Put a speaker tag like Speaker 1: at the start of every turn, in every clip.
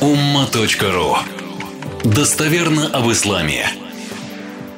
Speaker 1: umma.ru Достоверно об исламе.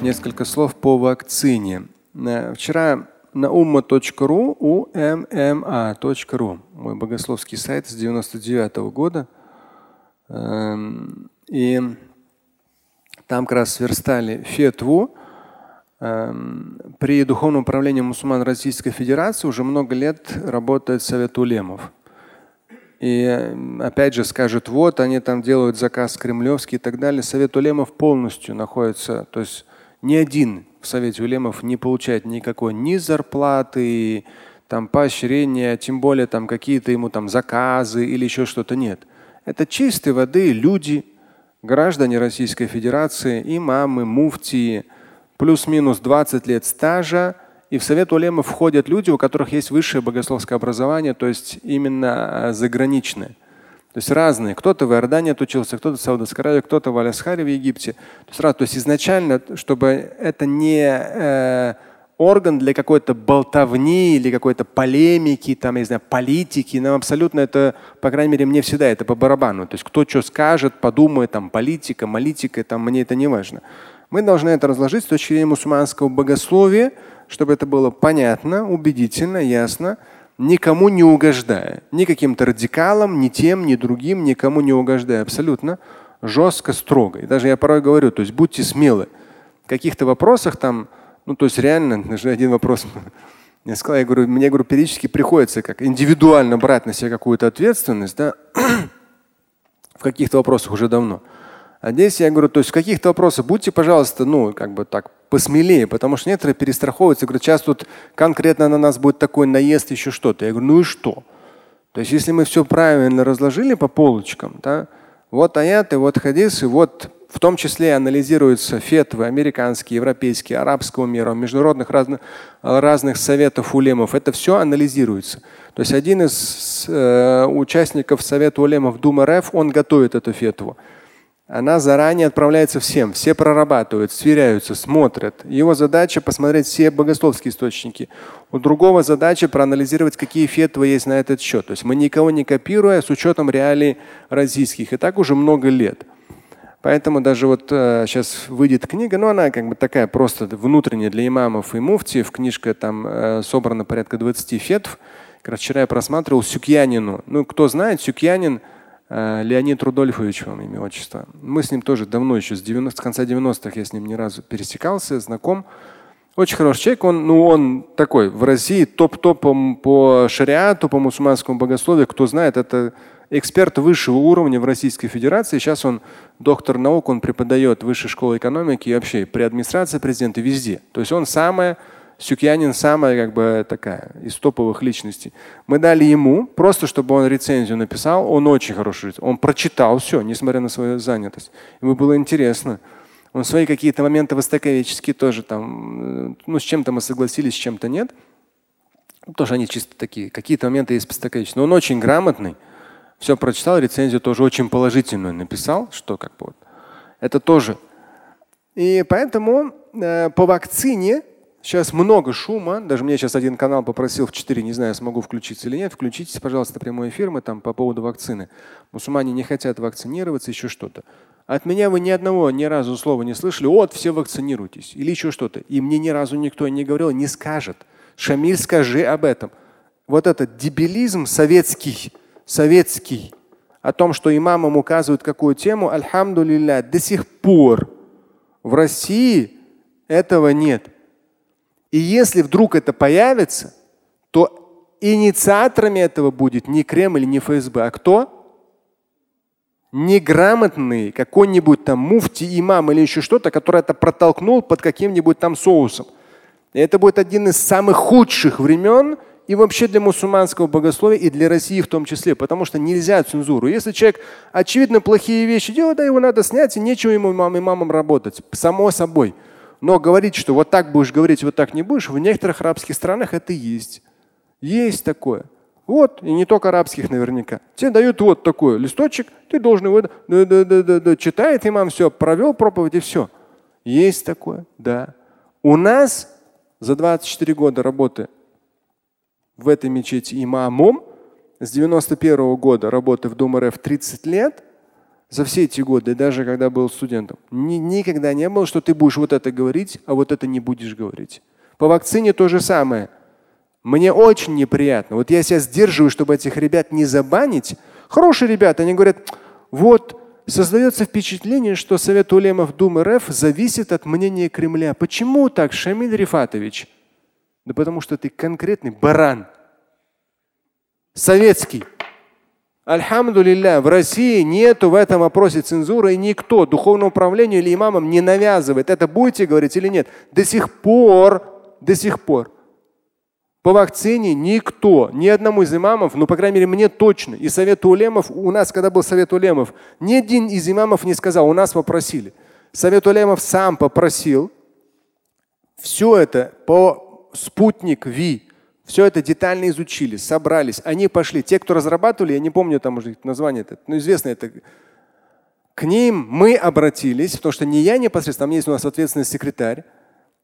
Speaker 2: Несколько слов по вакцине. Э, Вчера на umma.ru, umma.ru, мой богословский сайт с 99 года. Эм, И там как раз сверстали фетву. Эм, При Духовном управлении мусульман Российской Федерации уже много лет работает Совет улемов. И опять же скажут, вот они там делают заказ кремлевский и так далее. Совет улемов полностью находится, то есть ни один в Совете улемов не получает никакой ни зарплаты, там поощрения, тем более там какие-то ему там заказы или еще что-то нет. Это чистой воды люди, граждане Российской Федерации, имамы, муфтии, плюс-минус 20 лет стажа, и в Совет улемов входят люди, у которых есть высшее богословское образование, то есть именно а, заграничное. То есть разные. Кто-то в Иордании отучился, кто-то в Саудовской Аравии, кто-то в Алясхаре в Египте. То есть, то есть изначально, чтобы это не э, орган для какой-то болтовни или какой-то полемики, там, я не знаю, политики, нам абсолютно это, по крайней мере, мне всегда это по барабану. То есть кто что скажет, подумает, там, политика, молитика, там, мне это не важно. Мы должны это разложить с точки зрения мусульманского богословия, чтобы это было понятно, убедительно, ясно, никому не угождая. Ни каким-то радикалам, ни тем, ни другим, никому не угождая. Абсолютно жестко, строго. И даже я порой говорю, то есть будьте смелы. В каких-то вопросах там, ну то есть реально, даже один вопрос я сказал, я говорю, мне говорю, периодически приходится как индивидуально брать на себя какую-то ответственность, да, в каких-то вопросах уже давно. А здесь я говорю, то есть в каких-то вопросах будьте, пожалуйста, ну, как бы так посмелее, потому что некоторые перестраховываются, говорят, сейчас тут конкретно на нас будет такой наезд, еще что-то. Я говорю, ну и что? То есть если мы все правильно разложили по полочкам, да, вот аяты, вот хадисы, вот в том числе анализируются фетвы американские, европейские, арабского мира, международных разных, разных советов улемов. Это все анализируется. То есть один из э, участников Совета улемов Дума РФ, он готовит эту фетву. Она заранее отправляется всем, все прорабатывают, сверяются, смотрят. Его задача посмотреть все богословские источники. У другого задача проанализировать, какие фетвы есть на этот счет. То есть мы никого не копируя с учетом реалий российских. И так уже много лет. Поэтому даже вот э, сейчас выйдет книга, но она как бы такая просто внутренняя для имамов и муфтиев. Книжка там э, собрана порядка 20 фетв. Как раз вчера я просматривал Сюкьянину. Ну, кто знает, Сюкьянин Леонид Рудольфович, вам имя отчество. Мы с ним тоже давно, еще с 90 с конца 90-х я с ним ни разу пересекался, знаком. Очень хороший человек. Он, ну, он такой в России топ-топом по шариату, по мусульманскому богословию. Кто знает, это эксперт высшего уровня в Российской Федерации. Сейчас он доктор наук, он преподает в высшей школе экономики и вообще при администрации президента везде. То есть он самая, Сюкьянин самая как бы такая из топовых личностей. Мы дали ему, просто чтобы он рецензию написал. Он очень хороший. Он прочитал все, несмотря на свою занятость. Ему было интересно. Он свои какие-то моменты востоковеческие тоже там, э, ну, с чем-то мы согласились, с чем-то нет. Тоже они чисто такие. Какие-то моменты есть востоковеческие. Но он очень грамотный. Все прочитал, рецензию тоже очень положительную написал, что как бы вот. Это тоже. И поэтому э, по вакцине сейчас много шума. Даже мне сейчас один канал попросил в 4, не знаю, смогу включиться или нет. Включитесь, пожалуйста, прямой эфир мы там по поводу вакцины. Мусульмане не хотят вакцинироваться, еще что-то. От меня вы ни одного, ни разу слова не слышали. Вот, все вакцинируйтесь. Или еще что-то. И мне ни разу никто не говорил, не скажет. Шамиль, скажи об этом. Вот этот дебилизм советский, советский, о том, что имамам указывают какую тему, альхамдулилля, до сих пор в России этого нет. И если вдруг это появится, то инициаторами этого будет не Кремль, не ФСБ, а кто? Неграмотный какой-нибудь там муфти, имам или еще что-то, который это протолкнул под каким-нибудь там соусом. И это будет один из самых худших времен и вообще для мусульманского богословия, и для России в том числе, потому что нельзя цензуру. Если человек очевидно плохие вещи делает, да его надо снять, и нечего ему имам, имамам работать. Само собой. Но говорить, что вот так будешь говорить, вот так не будешь, в некоторых арабских странах это есть. Есть такое. Вот, и не только арабских наверняка. Тебе дают вот такой листочек, ты должен его да, да, да, да, да, читает имам, все, провел проповедь и все. Есть такое, да. У нас за 24 года работы в этой мечети имамом, с 91 -го года работы в Дом РФ 30 лет, за все эти годы, даже когда был студентом, ни, никогда не было, что ты будешь вот это говорить, а вот это не будешь говорить. По вакцине то же самое. Мне очень неприятно. Вот я себя сдерживаю, чтобы этих ребят не забанить. Хорошие ребята, они говорят, вот создается впечатление, что Совет Улемов Думы РФ зависит от мнения Кремля. Почему так, Шамиль Рифатович? Да потому что ты конкретный баран. Советский. Альхамдулилля, в России нету в этом вопросе цензуры, и никто духовному управлению или имамам не навязывает. Это будете говорить или нет? До сих пор, до сих пор по вакцине никто, ни одному из имамов, ну, по крайней мере, мне точно, и совет улемов, у нас, когда был совет улемов, ни один из имамов не сказал, у нас попросили. Совет улемов сам попросил. Все это по спутник ВИ, все это детально изучили, собрались. Они пошли. Те, кто разрабатывали, я не помню там уже название, это, но известно это. К ним мы обратились, потому что не я непосредственно, там есть у нас ответственный секретарь.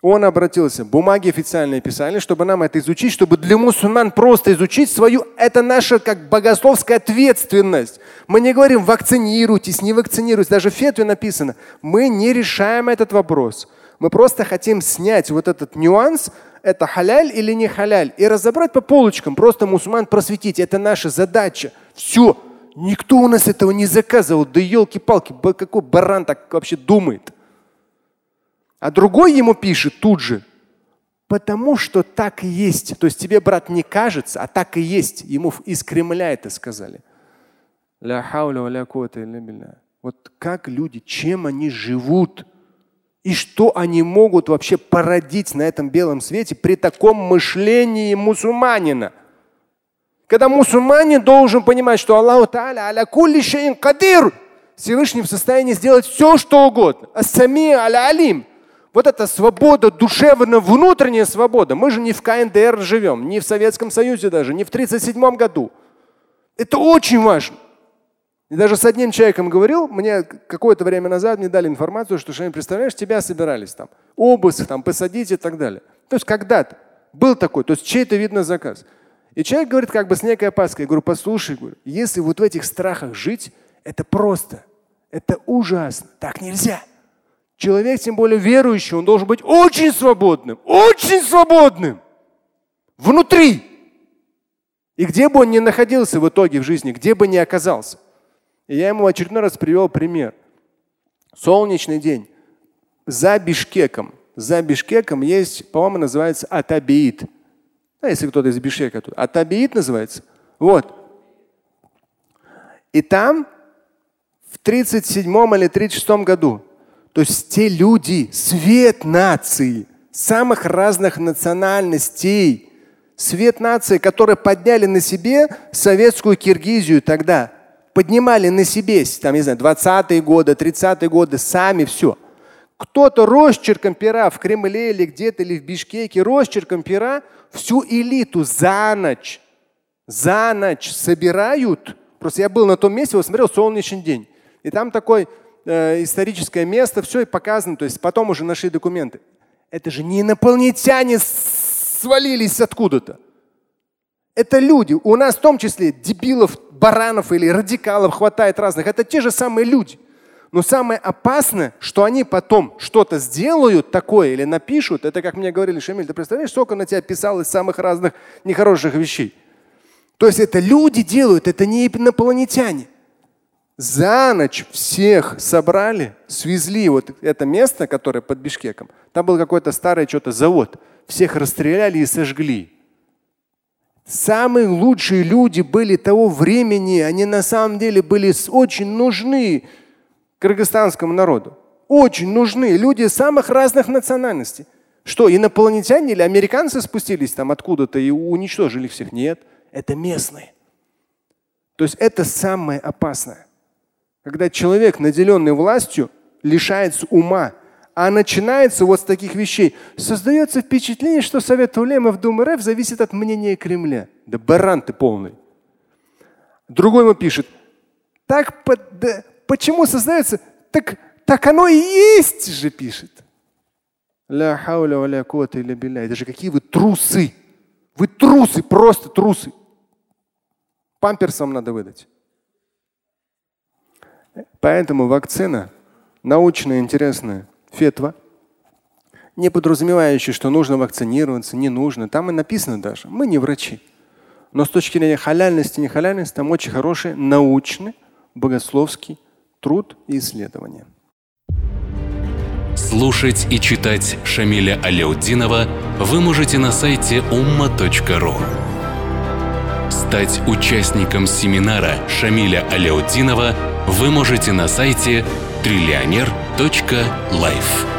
Speaker 2: Он обратился, бумаги официальные писали, чтобы нам это изучить, чтобы для мусульман просто изучить свою, это наша как богословская ответственность. Мы не говорим вакцинируйтесь, не вакцинируйтесь, даже в фетве написано. Мы не решаем этот вопрос. Мы просто хотим снять вот этот нюанс, это халяль или не халяль, и разобрать по полочкам, просто мусульман просветить. Это наша задача. Все. Никто у нас этого не заказывал. Да елки-палки, какой баран так вообще думает? А другой ему пишет тут же, потому что так и есть. То есть тебе, брат, не кажется, а так и есть. Ему из Кремля это сказали. Вот как люди, чем они живут и что они могут вообще породить на этом белом свете при таком мышлении мусульманина. Когда мусульманин должен понимать, что Аллаху Та'аля аля кулли шейн кадир, Всевышний в состоянии сделать все, что угодно. Ассами аля алим. Вот эта свобода, душевная, внутренняя свобода. Мы же не в КНДР живем, не в Советском Союзе даже, не в 1937 году. Это очень важно. И даже с одним человеком говорил, мне какое-то время назад мне дали информацию, что, что представляешь, тебя собирались там, обыск там, посадить и так далее. То есть когда-то был такой, то есть чей-то видно заказ. И человек говорит как бы с некой опаской. Я говорю, послушай, говорю, если вот в этих страхах жить, это просто, это ужасно, так нельзя. Человек, тем более верующий, он должен быть очень свободным, очень свободным. Внутри. И где бы он ни находился в итоге в жизни, где бы ни оказался. И я ему очередной раз привел пример. Солнечный день. За Бишкеком. За Бишкеком есть, по-моему, называется Атабиит. А если кто-то из Бишкека тут. Атабиит называется. Вот. И там в 37 или 36 году то есть те люди, свет нации, самых разных национальностей, свет нации, которые подняли на себе советскую Киргизию тогда, поднимали на себе, там, не знаю, 20-е годы, 30-е годы, сами все. Кто-то росчерком пера в Кремле или где-то, или в Бишкеке, росчерком пера всю элиту за ночь, за ночь собирают. Просто я был на том месте, вот смотрел солнечный день. И там такой э, историческое место, все и показано. То есть потом уже нашли документы. Это же не инопланетяне свалились откуда-то. Это люди. У нас в том числе дебилов, баранов или радикалов хватает разных. Это те же самые люди. Но самое опасное, что они потом что-то сделают такое или напишут, это как мне говорили, Шамиль, ты представляешь, сколько на тебя писал из самых разных нехороших вещей. То есть это люди делают, это не инопланетяне. За ночь всех собрали, свезли вот это место, которое под Бишкеком. Там был какой-то старый что-то завод. Всех расстреляли и сожгли. Самые лучшие люди были того времени, они на самом деле были очень нужны кыргызстанскому народу. Очень нужны люди самых разных национальностей. Что, инопланетяне или американцы спустились там откуда-то и уничтожили всех? Нет, это местные. То есть это самое опасное. Когда человек, наделенный властью, лишается ума, а начинается вот с таких вещей. Создается впечатление, что Совет Улемов Думы РФ зависит от мнения Кремля. Да баран ты полный. Другой ему пишет, так да, почему создается? Так, так оно и есть же, пишет. Ля хауля ля Это же какие вы трусы. Вы трусы, просто трусы. Памперсом надо выдать. Поэтому вакцина научная, интересная, фетва, не подразумевающая, что нужно вакцинироваться, не нужно. Там и написано даже. Мы не врачи. Но с точки зрения халяльности, не халяльности, там очень хороший научный, богословский труд и исследования.
Speaker 1: Слушать и читать Шамиля Аляутдинова вы можете на сайте umma.ru. Стать участником семинара Шамиля Аляутдинова вы можете на сайте триллионер.life.